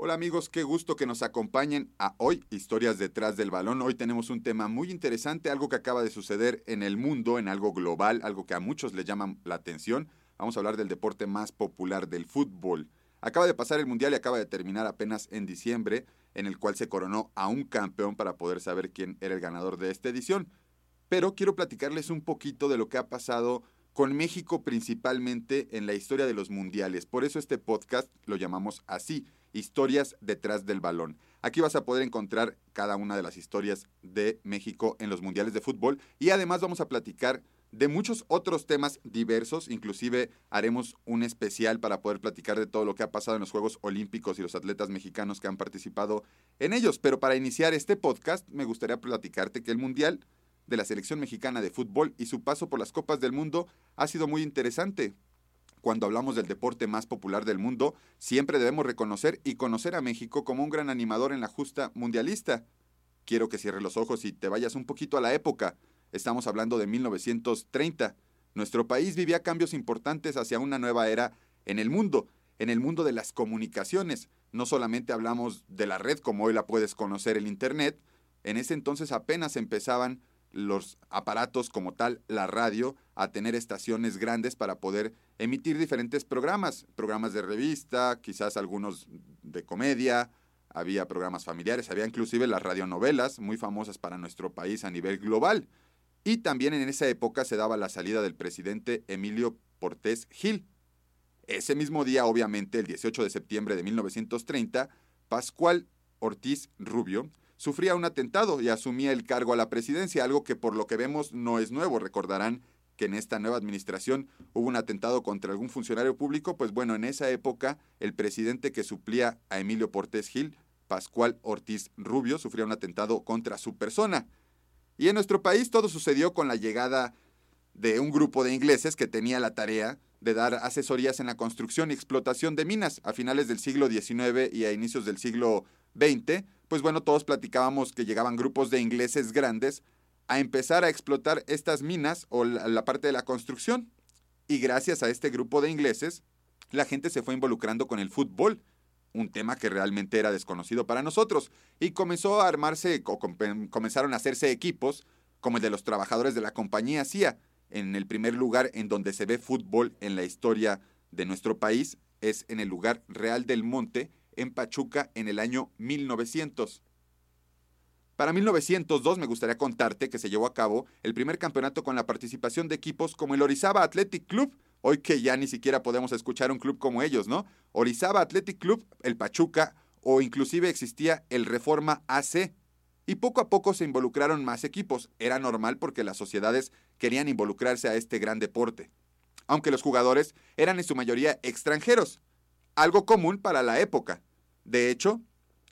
Hola amigos, qué gusto que nos acompañen a hoy, Historias detrás del balón. Hoy tenemos un tema muy interesante, algo que acaba de suceder en el mundo, en algo global, algo que a muchos les llama la atención. Vamos a hablar del deporte más popular del fútbol. Acaba de pasar el Mundial y acaba de terminar apenas en diciembre, en el cual se coronó a un campeón para poder saber quién era el ganador de esta edición. Pero quiero platicarles un poquito de lo que ha pasado con México principalmente en la historia de los mundiales. Por eso este podcast lo llamamos así, Historias detrás del balón. Aquí vas a poder encontrar cada una de las historias de México en los mundiales de fútbol y además vamos a platicar de muchos otros temas diversos, inclusive haremos un especial para poder platicar de todo lo que ha pasado en los Juegos Olímpicos y los atletas mexicanos que han participado en ellos. Pero para iniciar este podcast me gustaría platicarte que el Mundial de la selección mexicana de fútbol y su paso por las Copas del Mundo ha sido muy interesante. Cuando hablamos del deporte más popular del mundo, siempre debemos reconocer y conocer a México como un gran animador en la justa mundialista. Quiero que cierres los ojos y te vayas un poquito a la época. Estamos hablando de 1930. Nuestro país vivía cambios importantes hacia una nueva era en el mundo, en el mundo de las comunicaciones. No solamente hablamos de la red como hoy la puedes conocer el Internet, en ese entonces apenas empezaban los aparatos como tal, la radio, a tener estaciones grandes para poder emitir diferentes programas, programas de revista, quizás algunos de comedia, había programas familiares, había inclusive las radionovelas, muy famosas para nuestro país a nivel global. Y también en esa época se daba la salida del presidente Emilio Portés Gil. Ese mismo día, obviamente, el 18 de septiembre de 1930, Pascual Ortiz Rubio sufría un atentado y asumía el cargo a la presidencia, algo que por lo que vemos no es nuevo. Recordarán que en esta nueva administración hubo un atentado contra algún funcionario público, pues bueno, en esa época el presidente que suplía a Emilio Portés Gil, Pascual Ortiz Rubio, sufría un atentado contra su persona. Y en nuestro país todo sucedió con la llegada de un grupo de ingleses que tenía la tarea de dar asesorías en la construcción y explotación de minas a finales del siglo XIX y a inicios del siglo XX, pues bueno, todos platicábamos que llegaban grupos de ingleses grandes a empezar a explotar estas minas o la, parte de la construcción. Y gracias a este grupo de ingleses, la gente se fue involucrando con el fútbol, un tema que realmente era desconocido para nosotros, y comenzó a armarse, o comenzaron a hacerse equipos, como el de los trabajadores de la compañía CIA, en el primer lugar en donde se ve fútbol en la historia de nuestro país, es en el lugar Real del Monte, en Pachuca en el año 1900. Para 1902 me gustaría contarte que se llevó a cabo el primer campeonato con la participación de equipos como el Orizaba Athletic Club, hoy que ya ni siquiera podemos escuchar un club como ellos, ¿no? Orizaba Athletic Club, el Pachuca o inclusive existía el Reforma AC. Y poco a poco se involucraron más equipos. Era normal porque las sociedades querían involucrarse a este gran deporte. Aunque los jugadores eran en su mayoría extranjeros, algo común para la época. De hecho,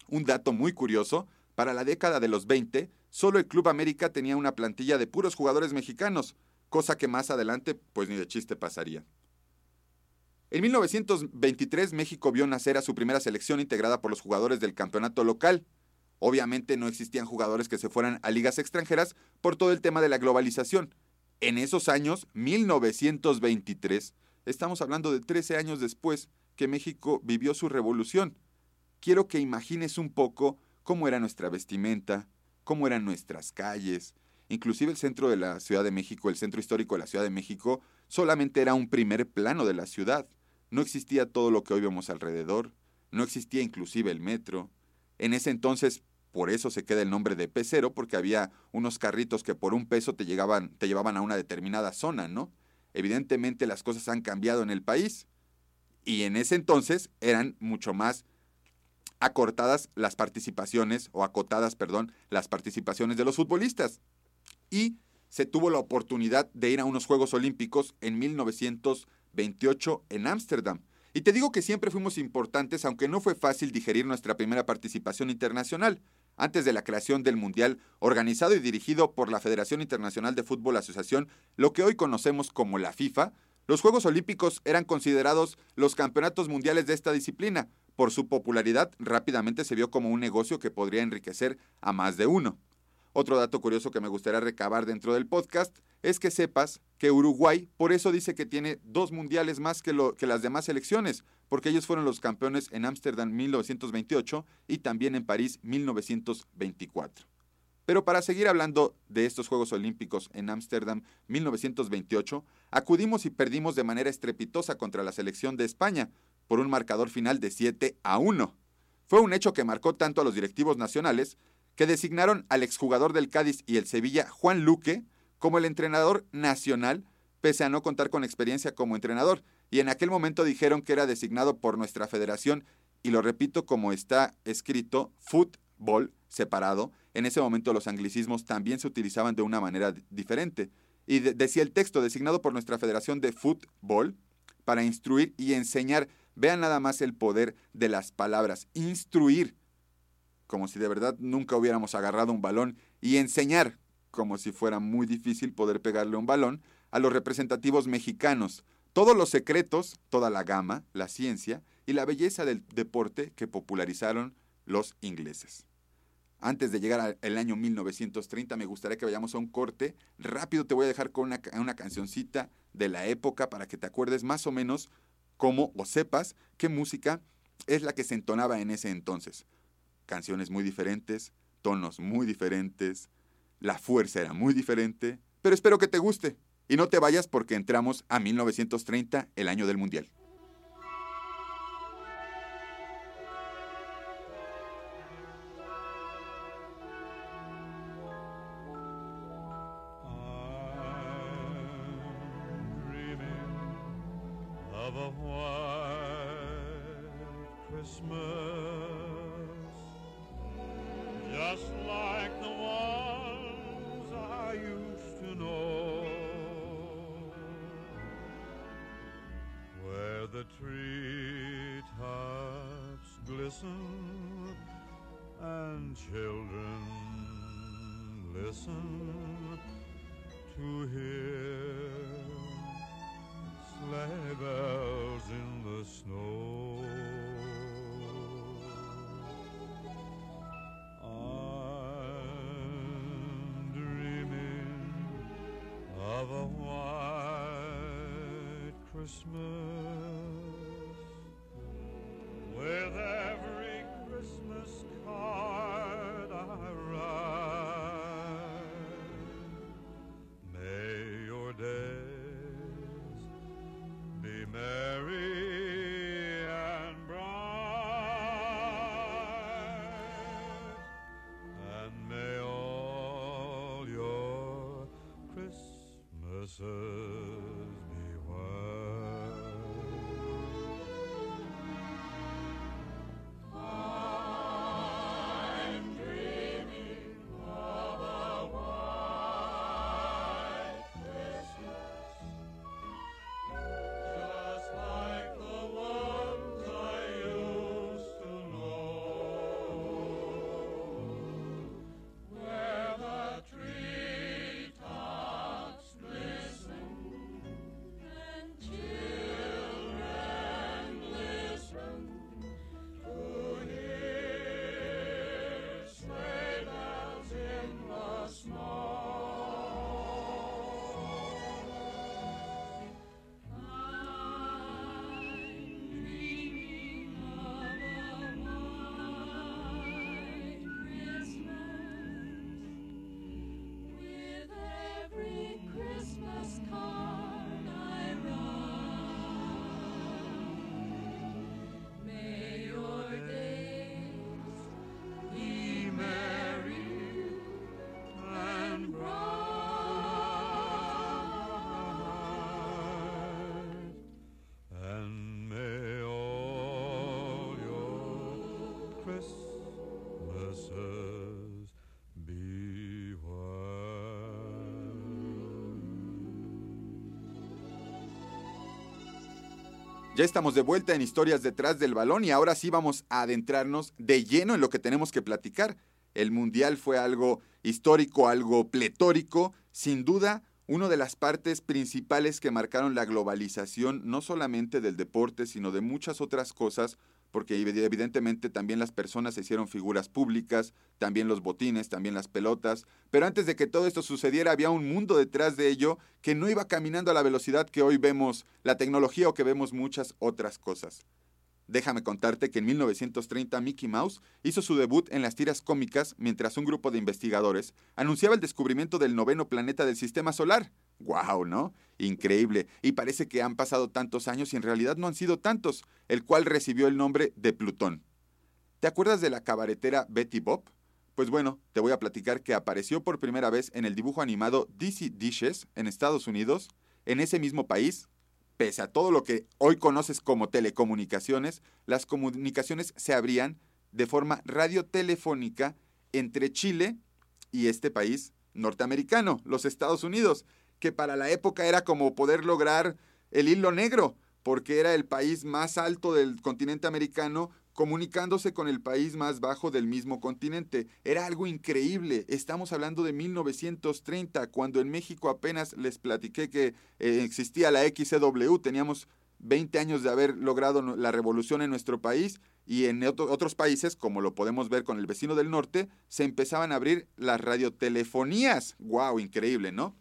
un dato muy curioso, para la década de los 20, solo el Club América tenía una plantilla de puros jugadores mexicanos, cosa que más adelante pues ni de chiste pasaría. En 1923 México vio nacer a su primera selección integrada por los jugadores del campeonato local. Obviamente no existían jugadores que se fueran a ligas extranjeras por todo el tema de la globalización. En esos años, 1923, estamos hablando de 13 años después que México vivió su revolución quiero que imagines un poco cómo era nuestra vestimenta, cómo eran nuestras calles. Inclusive el centro de la Ciudad de México, el centro histórico de la Ciudad de México, solamente era un primer plano de la ciudad. No existía todo lo que hoy vemos alrededor, no existía inclusive el metro. En ese entonces, por eso se queda el nombre de pecero, porque había unos carritos que por un peso te, llegaban, te llevaban a una determinada zona, ¿no? Evidentemente las cosas han cambiado en el país. Y en ese entonces eran mucho más acortadas las participaciones, o acotadas, perdón, las participaciones de los futbolistas. Y se tuvo la oportunidad de ir a unos Juegos Olímpicos en 1928 en Ámsterdam. Y te digo que siempre fuimos importantes, aunque no fue fácil digerir nuestra primera participación internacional. Antes de la creación del Mundial, organizado y dirigido por la Federación Internacional de Fútbol Asociación, lo que hoy conocemos como la FIFA, los Juegos Olímpicos eran considerados los campeonatos mundiales de esta disciplina, por su popularidad, rápidamente se vio como un negocio que podría enriquecer a más de uno. Otro dato curioso que me gustaría recabar dentro del podcast es que sepas que Uruguay por eso dice que tiene dos mundiales más que, las demás selecciones, porque ellos fueron los campeones en Ámsterdam 1928 y también en París 1924. Pero para seguir hablando de estos Juegos Olímpicos en Ámsterdam 1928, acudimos y perdimos de manera estrepitosa contra la selección de España por un marcador final de 7 a 1. Fue un hecho que marcó tanto a los directivos nacionales que designaron al exjugador del Cádiz y el Sevilla, Juan Luque, como el entrenador nacional, pese a no contar con experiencia como entrenador, y en aquel momento dijeron que era designado por nuestra federación, y lo repito como está escrito, fútbol separado. En ese momento los anglicismos también se utilizaban de una manera diferente. Y decía el texto, designado por nuestra federación de fútbol, para instruir y enseñar. Vean nada más el poder de las palabras. Instruir como si de verdad nunca hubiéramos agarrado un balón y enseñar, como si fuera muy difícil poder pegarle un balón, a los representativos mexicanos todos los secretos, toda la gama, la ciencia y la belleza del deporte que popularizaron los ingleses. Antes de llegar al año 1930, me gustaría que vayamos a un corte. Rápido te voy a dejar con una, cancioncita de la época para que te acuerdes más o menos cómo o sepas qué música es la que se entonaba en ese entonces canciones muy diferentes, tonos muy diferentes, la fuerza era muy diferente, pero espero que te guste y no te vayas porque entramos a 1930, el año del Mundial. of a white Christmas. Ya estamos de vuelta en Historias detrás del balón y ahora sí vamos a adentrarnos de lleno en lo que tenemos que platicar. El Mundial fue algo histórico, algo pletórico, sin duda una de las partes principales que marcaron la globalización no solamente del deporte, sino de muchas otras cosas, porque evidentemente también las personas se hicieron figuras públicas, también los botines, también las pelotas, pero antes de que todo esto sucediera había un mundo detrás de ello que no iba caminando a la velocidad que hoy vemos la tecnología o que vemos muchas otras cosas. Déjame contarte que en 1930 Mickey Mouse hizo su debut en las tiras cómicas mientras un grupo de investigadores anunciaba el descubrimiento del noveno planeta del sistema solar. ¡Guau! ¿no? Increíble. Y parece que han pasado tantos años y en realidad no han sido tantos, el cual recibió el nombre de Plutón. ¿Te acuerdas de la cabaretera Betty Bob? Pues bueno, te voy a platicar que apareció por primera vez en el dibujo animado DC Dishes en Estados Unidos, en ese mismo país. Pese a todo lo que hoy conoces como telecomunicaciones, las comunicaciones se abrían de forma radiotelefónica entre Chile y este país norteamericano, los Estados Unidos que para la época era como poder lograr el hilo negro, porque era el país más alto del continente americano comunicándose con el país más bajo del mismo continente. Era algo increíble. Estamos hablando de 1930, cuando en México apenas les platiqué que eh, existía la XCW. Teníamos 20 años de haber logrado la revolución en nuestro país y en otros países, como lo podemos ver con el vecino del norte, se empezaban a abrir las radiotelefonías. ¡Wow! Increíble, ¿no?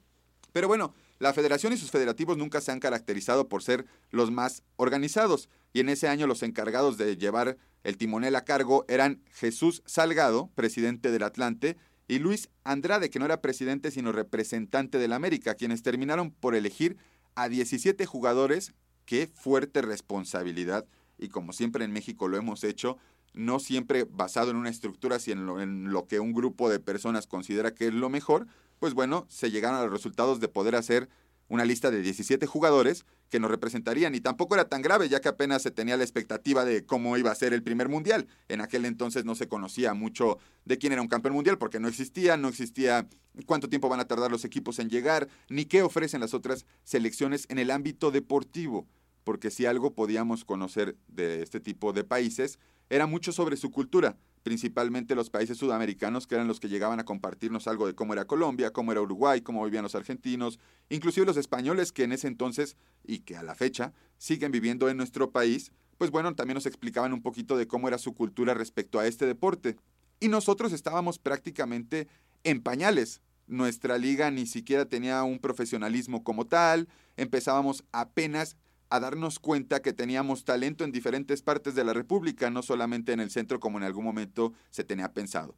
Pero bueno, la federación y sus federativos nunca se han caracterizado por ser los más organizados, y en ese año los encargados de llevar el timonel a cargo eran Jesús Salgado, presidente del Atlante, y Luis Andrade, que no era presidente sino representante del América, quienes terminaron por elegir a 17 jugadores. Qué fuerte responsabilidad, y como siempre en México lo hemos hecho, no siempre basado en una estructura, sino en lo que un grupo de personas considera que es lo mejor, pues bueno, se llegaron a los resultados de poder hacer una lista de 17 jugadores que nos representarían. Y tampoco era tan grave ya que apenas se tenía la expectativa de cómo iba a ser el primer mundial. En aquel entonces no se conocía mucho de quién era un campeón mundial porque no existía, no existía cuánto tiempo van a tardar los equipos en llegar, ni qué ofrecen las otras selecciones en el ámbito deportivo, porque si algo podíamos conocer de este tipo de países era mucho sobre su cultura, principalmente los países sudamericanos, que eran los que llegaban a compartirnos algo de cómo era Colombia, cómo era Uruguay, cómo vivían los argentinos, inclusive los españoles que en ese entonces y que a la fecha siguen viviendo en nuestro país, pues bueno, también nos explicaban un poquito de cómo era su cultura respecto a este deporte. Y nosotros estábamos prácticamente en pañales. Nuestra liga ni siquiera tenía un profesionalismo como tal, empezábamos apenas a darnos cuenta que teníamos talento en diferentes partes de la República, no solamente en el centro como en algún momento se tenía pensado.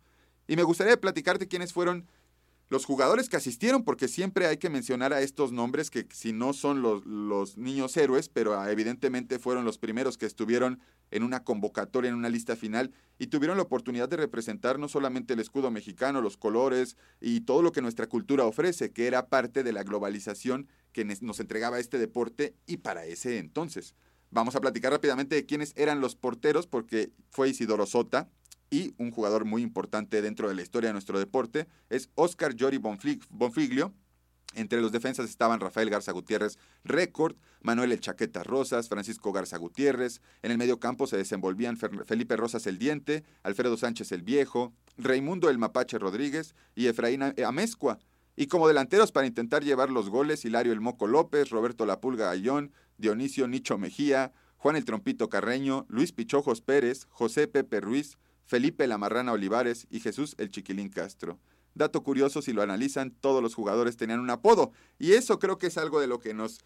Y me gustaría platicarte quiénes fueron los jugadores que asistieron, porque siempre hay que mencionar a estos nombres que si no son los, los niños héroes, pero ah, evidentemente fueron los primeros que estuvieron en una convocatoria, en una lista final, y tuvieron la oportunidad de representar no solamente el escudo mexicano, los colores y todo lo que nuestra cultura ofrece, que era parte de la globalización que nos entregaba este deporte y para ese entonces. Vamos a platicar rápidamente de quiénes eran los porteros, porque fue Isidoro Sota, y un jugador muy importante dentro de la historia de nuestro deporte es Oscar Jori Bonfiglio. Entre los defensas estaban Rafael Garza Gutiérrez, récord, Manuel El Chaqueta Rosas, Francisco Garza Gutiérrez. En el medio campo se desenvolvían Felipe Rosas el Diente, Alfredo Sánchez el Viejo, Raimundo el Mapache Rodríguez y Efraín Amezcua. Y como delanteros para intentar llevar los goles, Hilario el Moco López, Roberto La Pulga Ayón, Dionisio Nicho Mejía, Juan el Trompito Carreño, Luis Pichojos Pérez, José Pepe Ruiz, Felipe la Marrana Olivares y Jesús el Chiquilín Castro. Dato curioso, si lo analizan, todos los jugadores tenían un apodo. Y eso creo que es algo de lo que nos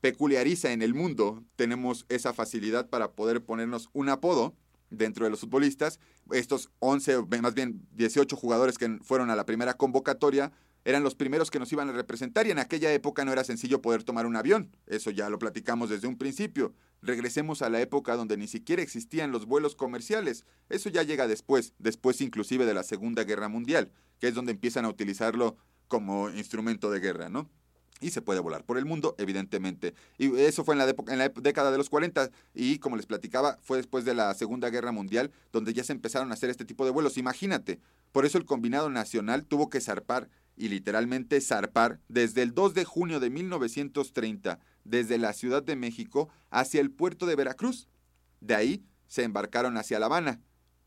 peculiariza en el mundo. Tenemos esa facilidad para poder ponernos un apodo dentro de los futbolistas. Estos 11, más bien 18 jugadores que fueron a la primera convocatoria eran los primeros que nos iban a representar y en aquella época no era sencillo poder tomar un avión. Eso ya lo platicamos desde un principio. Regresemos a la época donde ni siquiera existían los vuelos comerciales. Eso ya llega después, después inclusive de la Segunda Guerra Mundial, que es donde empiezan a utilizarlo como instrumento de guerra, ¿no? Y se puede volar por el mundo, evidentemente. Y eso fue en la, en la década de los 40 y como les platicaba, fue después de la Segunda Guerra Mundial donde ya se empezaron a hacer este tipo de vuelos. Imagínate, por eso el combinado nacional tuvo que zarpar y literalmente zarpar desde el 2 de junio de 1930 desde la Ciudad de México hacia el puerto de Veracruz. De ahí se embarcaron hacia La Habana,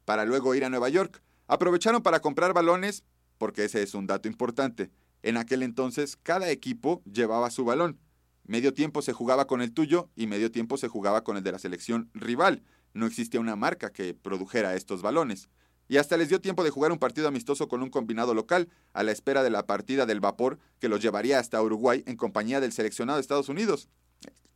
para luego ir a Nueva York. Aprovecharon para comprar balones, porque ese es un dato importante. En aquel entonces cada equipo llevaba su balón. Medio tiempo se jugaba con el tuyo y medio tiempo se jugaba con el de la selección rival. no existía una marca que produjera estos balones. Y hasta les dio tiempo de jugar un partido amistoso con un combinado local, a la espera de la partida del vapor que los llevaría hasta Uruguay en compañía del seleccionado de Estados Unidos.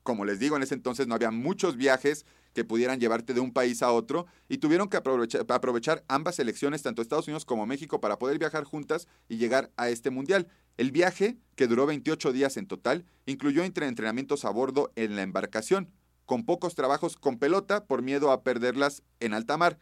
Como les digo, en ese entonces no había muchos viajes que pudieran llevarte de un país a otro y tuvieron que aprovechar, aprovechar, ambas selecciones, tanto Estados Unidos como México, para poder viajar juntas y llegar a este mundial. El viaje, que duró 28 días en total, incluyó entrenamientos a bordo en la embarcación, con pocos trabajos con pelota por miedo a perderlas en alta mar.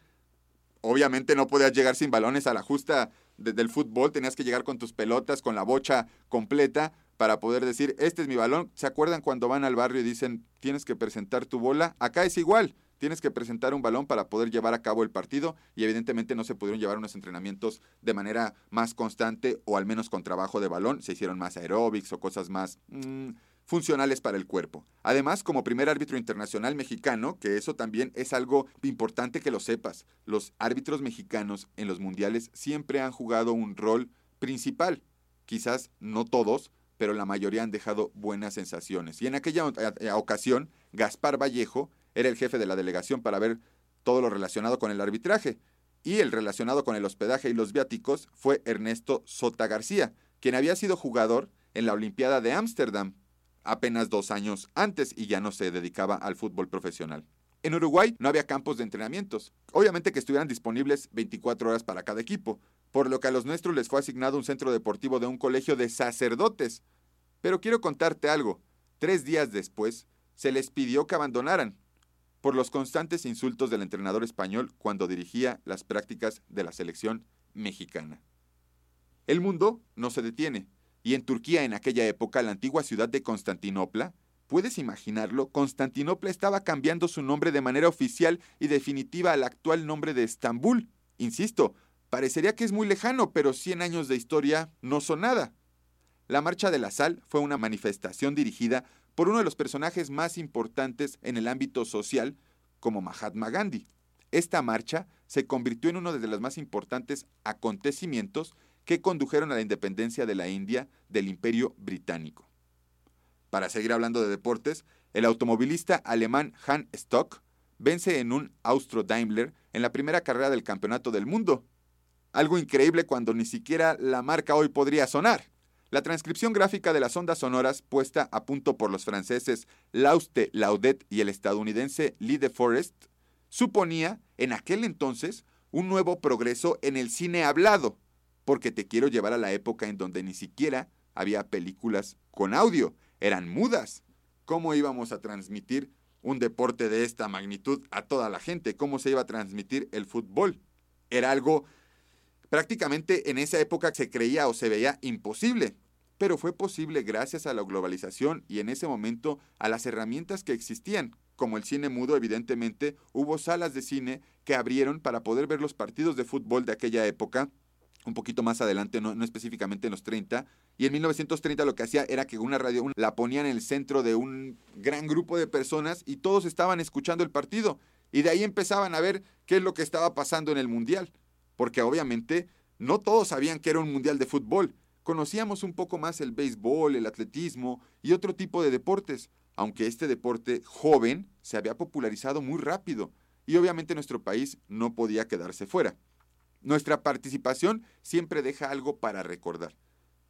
Obviamente no podías llegar sin balones a la justa del fútbol, tenías que llegar con tus pelotas, con la bocha completa para poder decir, este es mi balón. ¿Se acuerdan cuando van al barrio y dicen, tienes que presentar tu bola? Acá es igual, tienes que presentar un balón para poder llevar a cabo el partido y evidentemente no se pudieron llevar unos entrenamientos de manera más constante o al menos con trabajo de balón, se hicieron más aeróbics o cosas más... Mm, funcionales para el cuerpo. Además, como primer árbitro internacional mexicano, que eso también es algo importante que lo sepas, los árbitros mexicanos en los mundiales siempre han jugado un rol principal. Quizás no todos, pero la mayoría han dejado buenas sensaciones. Y en aquella eh, ocasión, Gaspar Vallejo era el jefe de la delegación para ver todo lo relacionado con el arbitraje. Y el relacionado con el hospedaje y los viáticos fue Ernesto Sota García, quien había sido jugador en la Olimpiada de Ámsterdam apenas dos años antes y ya no se dedicaba al fútbol profesional. En Uruguay no había campos de entrenamientos, obviamente que estuvieran disponibles 24 horas para cada equipo, por lo que a los nuestros les fue asignado un centro deportivo de un colegio de sacerdotes. Pero quiero contarte algo, tres días después se les pidió que abandonaran, por los constantes insultos del entrenador español cuando dirigía las prácticas de la selección mexicana. El mundo no se detiene, y en Turquía en aquella época, la antigua ciudad de Constantinopla, ¿puedes imaginarlo? Constantinopla estaba cambiando su nombre de manera oficial y definitiva al actual nombre de Estambul. Insisto, parecería que es muy lejano, pero 100 años de historia no son nada. La Marcha de la Sal fue una manifestación dirigida por uno de los personajes más importantes en el ámbito social, como Mahatma Gandhi. Esta marcha se convirtió en uno de los más importantes acontecimientos que condujeron a la independencia de la India del Imperio Británico. Para seguir hablando de deportes, el automovilista alemán Han Stock vence en un Austro Daimler en la primera carrera del Campeonato del Mundo. Algo increíble cuando ni siquiera la marca hoy podría sonar. La transcripción gráfica de las ondas sonoras puesta a punto por los franceses Lauste Laudet y el estadounidense Lee de Forest suponía, en aquel entonces, un nuevo progreso en el cine hablado, porque te quiero llevar a la época en donde ni siquiera había películas con audio, eran mudas. ¿Cómo íbamos a transmitir un deporte de esta magnitud a toda la gente? ¿Cómo se iba a transmitir el fútbol? Era algo prácticamente en esa época se creía o se veía imposible, pero fue posible gracias a la globalización y en ese momento a las herramientas que existían. Como el cine mudo, evidentemente, hubo salas de cine que abrieron para poder ver los partidos de fútbol de aquella época un poquito más adelante, no, específicamente en los 30. Y en 1930 lo que hacía era que una radio la ponían en el centro de un gran grupo de personas y todos estaban escuchando el partido. Y de ahí empezaban a ver qué es lo que estaba pasando en el Mundial. Porque obviamente no todos sabían que era un Mundial de fútbol. Conocíamos un poco más el béisbol, el atletismo y otro tipo de deportes, aunque este deporte joven se había popularizado muy rápido. Y obviamente nuestro país no podía quedarse fuera. Nuestra participación siempre deja algo para recordar.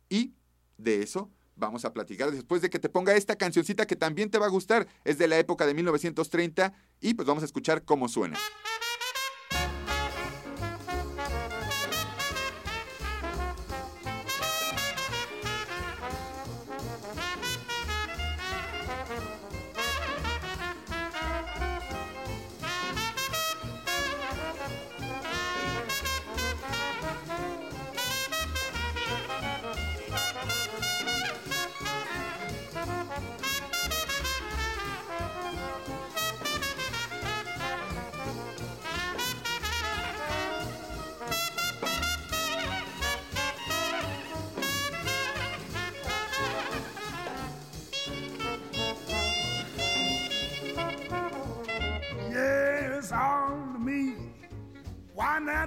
Y de eso vamos a platicar después de que te ponga esta cancioncita que también te va a gustar. Es de la época de 1930 y pues vamos a escuchar cómo suena.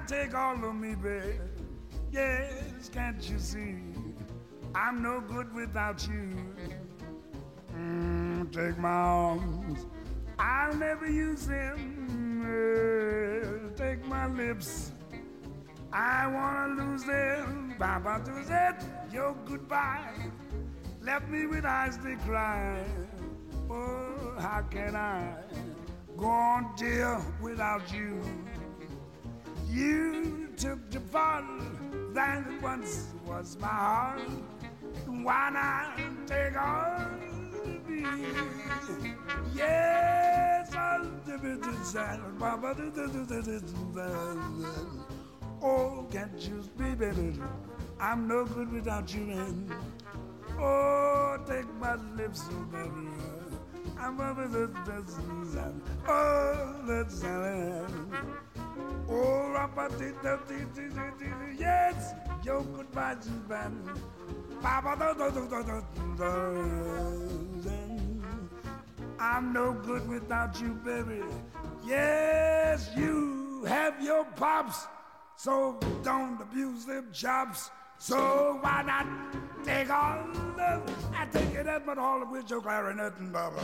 Take all of me, babe. Yes, can't you see? I'm no good without you. Mm, take my arms, I'll never use them girl, take my lips. I wanna lose them. Baba to that your goodbye. Left me with eyes that cry. Oh, how can I go on, dear, without you? You took the part that once was my heart. Why not take on me? Yes, I'll do it. Oh, can't you be better? I'm no good without you, man. Oh, take my lips, oh, baby. I'm over the desert. Oh, that's Oh, rapati, yes, your goodbye is bad. I'm no good without you, baby. Yes, you have your pops. So don't abuse them chops. So why not take all of I take it at but all which your clarinet and bubble.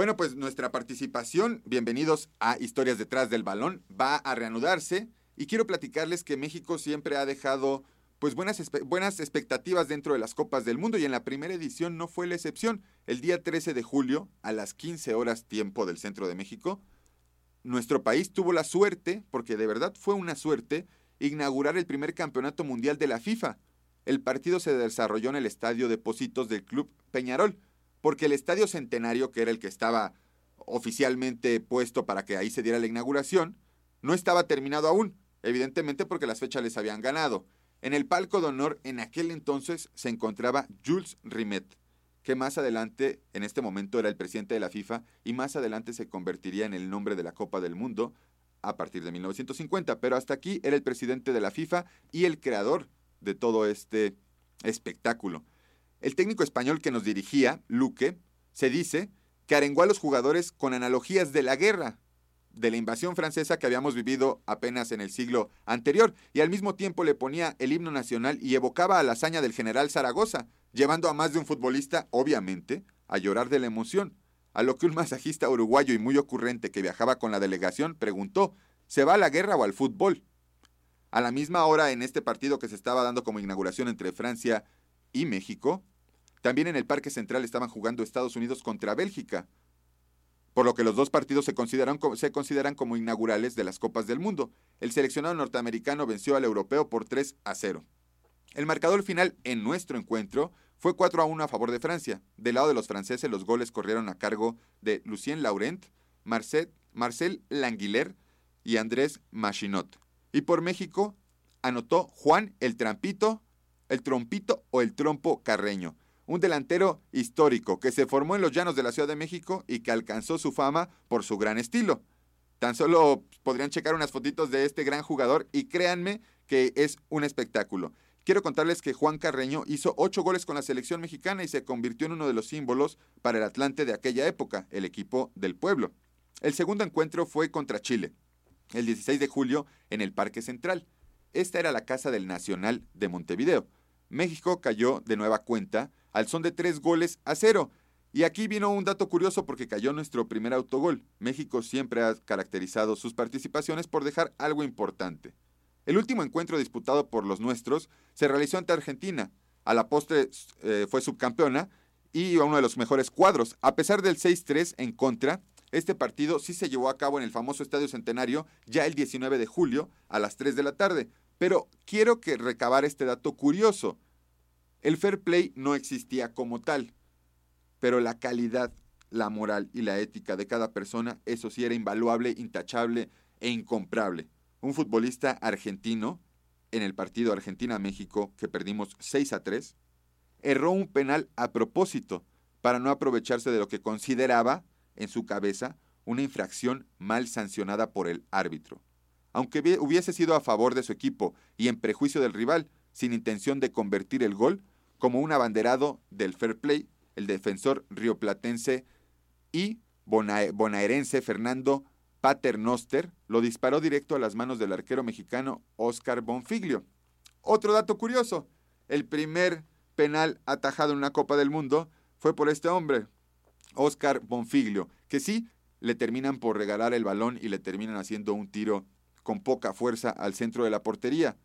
Bueno, pues nuestra participación, bienvenidos a Historias detrás del balón, va a reanudarse y quiero platicarles que México siempre ha dejado pues buenas, buenas expectativas dentro de las Copas del Mundo y en la primera edición no fue la excepción. El día 13 de julio, a las 15 horas tiempo del centro de México, nuestro país tuvo la suerte, porque de verdad fue una suerte, inaugurar el primer campeonato mundial de la FIFA. El partido se desarrolló en el estadio de Positos del Club Peñarol porque el Estadio Centenario, que era el que estaba oficialmente puesto para que ahí se diera la inauguración, no estaba terminado aún, evidentemente porque las fechas les habían ganado. En el palco de honor en aquel entonces se encontraba Jules Rimet, que más adelante, en este momento, era el presidente de la FIFA y más adelante se convertiría en el nombre de la Copa del Mundo a partir de 1950, pero hasta aquí era el presidente de la FIFA y el creador de todo este espectáculo. El técnico español que nos dirigía, Luque, se dice que arengó a los jugadores con analogías de la guerra, de la invasión francesa que habíamos vivido apenas en el siglo anterior, y al mismo tiempo le ponía el himno nacional y evocaba a la hazaña del general Zaragoza, llevando a más de un futbolista, obviamente, a llorar de la emoción. A lo que un masajista uruguayo y muy ocurrente que viajaba con la delegación preguntó, ¿se va a la guerra o al fútbol? A la misma hora, en este partido que se estaba dando como inauguración entre Francia y México, también en el Parque Central estaban jugando Estados Unidos contra Bélgica, por lo que los dos partidos se consideran, se consideran como inaugurales de las Copas del Mundo. El seleccionado norteamericano venció al europeo por 3 a 0. El marcador final en nuestro encuentro fue 4 a 1 a favor de Francia. Del lado de los franceses, los goles corrieron a cargo de Lucien Laurent, Marcel, Marcel y Andrés Machinot. Y por México anotó Juan el Trampito, el Trompito o el Trompo Carreño un delantero histórico que se formó en los llanos de la Ciudad de México y que alcanzó su fama por su gran estilo. Tan solo podrían checar unas fotitos de este gran jugador y créanme que es un espectáculo. Quiero contarles que Juan Carreño hizo ocho goles con la selección mexicana y se convirtió en uno de los símbolos para el Atlante de aquella época, el equipo del pueblo. El segundo encuentro fue contra Chile, el 16 de julio en el Parque Central. Esta era la casa del Nacional de Montevideo. México cayó de nueva cuenta al son de tres goles a cero. Y aquí vino un dato curioso porque cayó nuestro primer autogol. México siempre ha caracterizado sus participaciones por dejar algo importante. El último encuentro disputado por los nuestros se realizó ante Argentina. A la postre eh, fue subcampeona y uno de los mejores cuadros. A pesar del 6-3 en contra, este partido sí se llevó a cabo en el famoso Estadio Centenario ya el 19 de julio a las 3 de la tarde. Pero quiero que recabar este dato curioso. El fair play no existía como tal, pero la calidad, la moral y la ética de cada persona, eso sí era invaluable, intachable e incomparable. Un futbolista argentino, en el partido Argentina-México, que perdimos 6 a 3, erró un penal a propósito para no aprovecharse de lo que consideraba en su cabeza una infracción mal sancionada por el árbitro aunque hubiese sido a favor de su equipo y en prejuicio del rival, sin intención de convertir el gol, como un abanderado del fair play, el defensor rioplatense y bonaerense Fernando Paternoster lo disparó directo a las manos del arquero mexicano Oscar Bonfiglio. Otro dato curioso, el primer penal atajado en una Copa del Mundo fue por este hombre, Oscar Bonfiglio, que sí le terminan por regalar el balón y le terminan haciendo un tiro con poca fuerza al centro de la portería,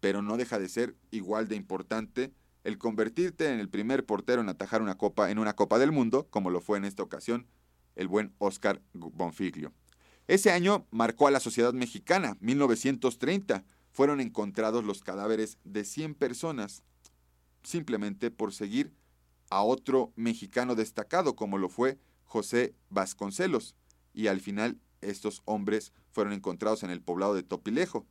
pero no deja de ser igual de importante el convertirte en el primer portero en atajar una copa en una Copa del Mundo, como lo fue en esta ocasión el buen Oscar Bonfiglio. Ese año marcó a la sociedad mexicana, 1930. Fueron encontrados los cadáveres de 100 personas, simplemente por seguir a otro mexicano destacado, como lo fue José Vasconcelos, y al final estos hombres fueron encontrados en el poblado de Topilejo.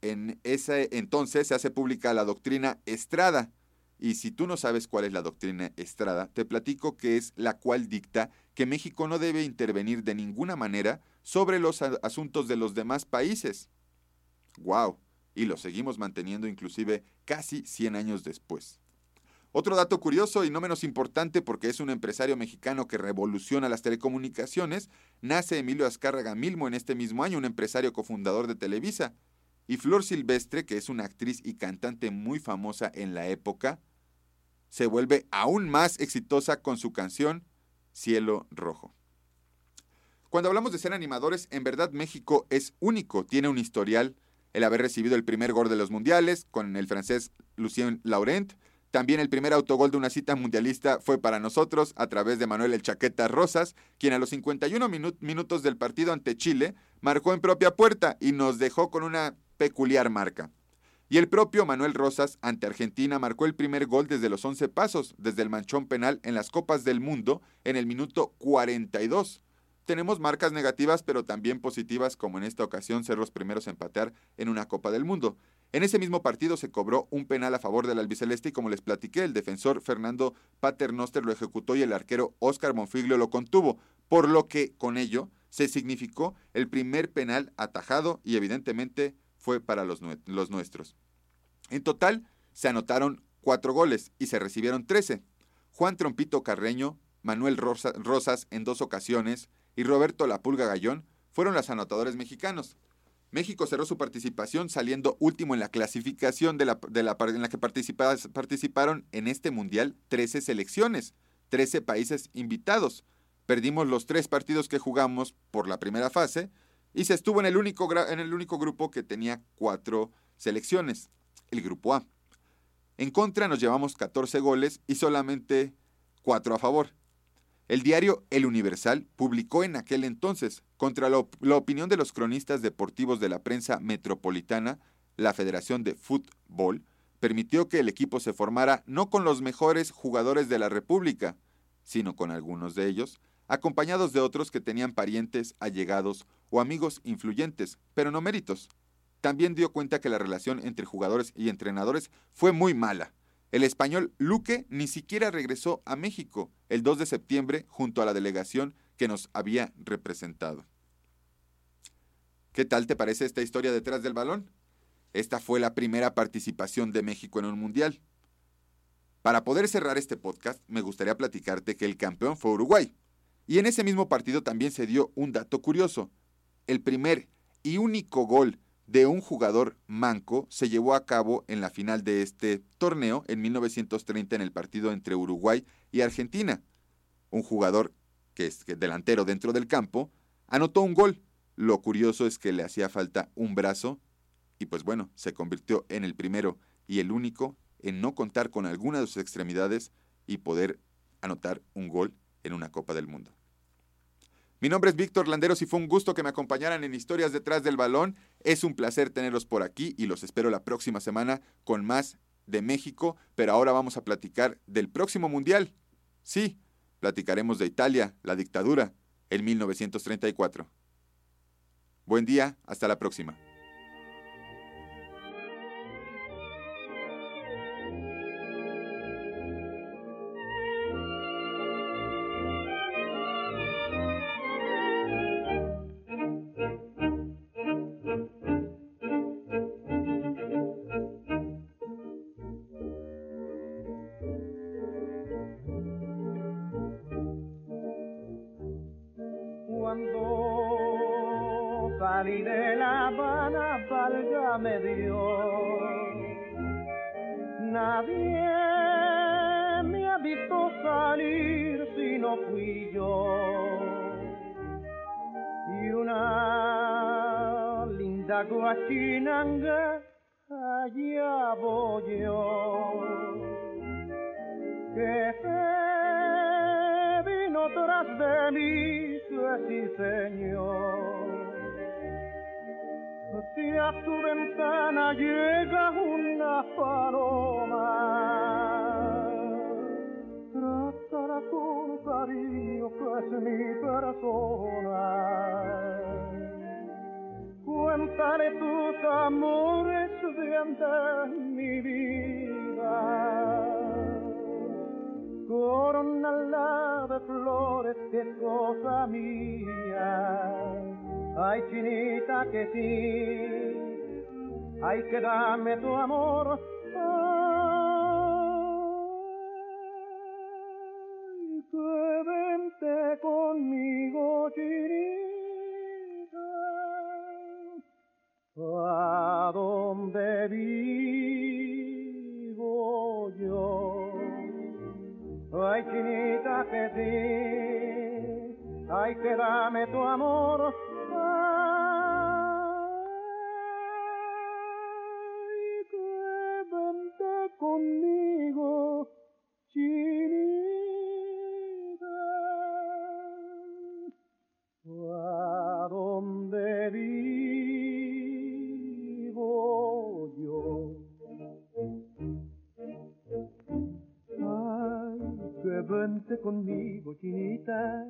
En ese entonces se hace pública la doctrina Estrada. Y si tú no sabes cuál es la doctrina Estrada, te platico que es la cual dicta que México no debe intervenir de ninguna manera sobre los asuntos de los demás países. ¡Wow! Y lo seguimos manteniendo inclusive casi 100 años después. Otro dato curioso y no menos importante porque es un empresario mexicano que revoluciona las telecomunicaciones, nace Emilio Azcárraga Milmo en este mismo año, un empresario cofundador de Televisa. Y Flor Silvestre, que es una actriz y cantante muy famosa en la época, se vuelve aún más exitosa con su canción Cielo Rojo. Cuando hablamos de ser animadores, en verdad México es único, tiene un historial, el haber recibido el primer gol de los mundiales con el francés Lucien Laurent, también el primer autogol de una cita mundialista fue para nosotros a través de Manuel El Chaqueta Rosas, quien a los 51 minutos del partido ante Chile marcó en propia puerta y nos dejó con una peculiar marca. Y el propio Manuel Rosas ante Argentina marcó el primer gol desde los 11 pasos, desde el manchón penal en las Copas del Mundo en el minuto 42. Tenemos marcas negativas pero también positivas como en esta ocasión ser los primeros a empatear en una Copa del Mundo. En ese mismo partido se cobró un penal a favor del albiceleste y como les platiqué, el defensor Fernando Paternoster lo ejecutó y el arquero Oscar Monfiglio lo contuvo, por lo que con ello se significó el primer penal atajado y evidentemente fue para los, los nuestros. En total se anotaron cuatro goles y se recibieron trece. Juan Trompito Carreño, Manuel Rosas en dos ocasiones y Roberto La Pulga Gallón fueron los anotadores mexicanos. México cerró su participación saliendo último en la clasificación de la, en la que participaron en este mundial 13 selecciones, 13 países invitados. Perdimos los tres partidos que jugamos por la primera fase y se estuvo en el único, en el único grupo que tenía cuatro selecciones, el grupo A. En contra nos llevamos 14 goles y solamente 4 a favor. El diario El Universal publicó en aquel entonces, contra la, opinión de los cronistas deportivos de la prensa metropolitana, la Federación de Fútbol permitió que el equipo se formara no con los mejores jugadores de la República, sino con algunos de ellos, acompañados de otros que tenían parientes, allegados o amigos influyentes, pero no méritos. También dio cuenta que la relación entre jugadores y entrenadores fue muy mala, el español Luque ni siquiera regresó a México el 2 de septiembre junto a la delegación que nos había representado. ¿Qué tal te parece esta historia detrás del balón? Esta fue la primera participación de México en un mundial. Para poder cerrar este podcast, me gustaría platicarte que el campeón fue Uruguay. Y en ese mismo partido también se dio un dato curioso. El primer y único gol de un jugador manco se llevó a cabo en la final de este torneo en 1930 en el partido entre Uruguay y Argentina. Un jugador que es delantero dentro del campo anotó un gol. Lo curioso es que le hacía falta un brazo y pues bueno, se convirtió en el primero y el único en no contar con alguna de sus extremidades y poder anotar un gol en una Copa del Mundo. Mi nombre es Víctor Landeros y fue un gusto que me acompañaran en Historias detrás del balón. Es un placer tenerlos por aquí y los espero la próxima semana con más de México, pero ahora vamos a platicar del próximo Mundial. Sí, platicaremos de Italia, la dictadura, en 1934. Buen día, hasta la próxima. Allá voy yo. Que se vino tras de mí, sí señor. Si a tu ventana llega una paloma, trátala con cariño que es mi persona Cuéntale tus amores de mi vida. Corona de flores que es cosa mía. Ay, chinita que sí. Ay, que dame tu amor. Sí, ay, que dame tu amor. Chinita.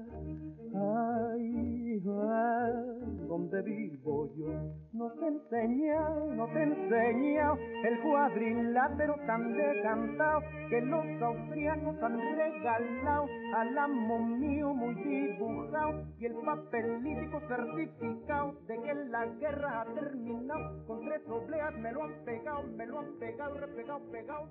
Ay, ay, donde vivo yo. No te enseña, no te enseña el cuadrilátero tan decantado que los austriacos han regalado al amo mío muy dibujado y el papelítico certificado de que la guerra ha terminado. Con tres obleas me lo han pegado, me lo han pegado, repegado, pegado.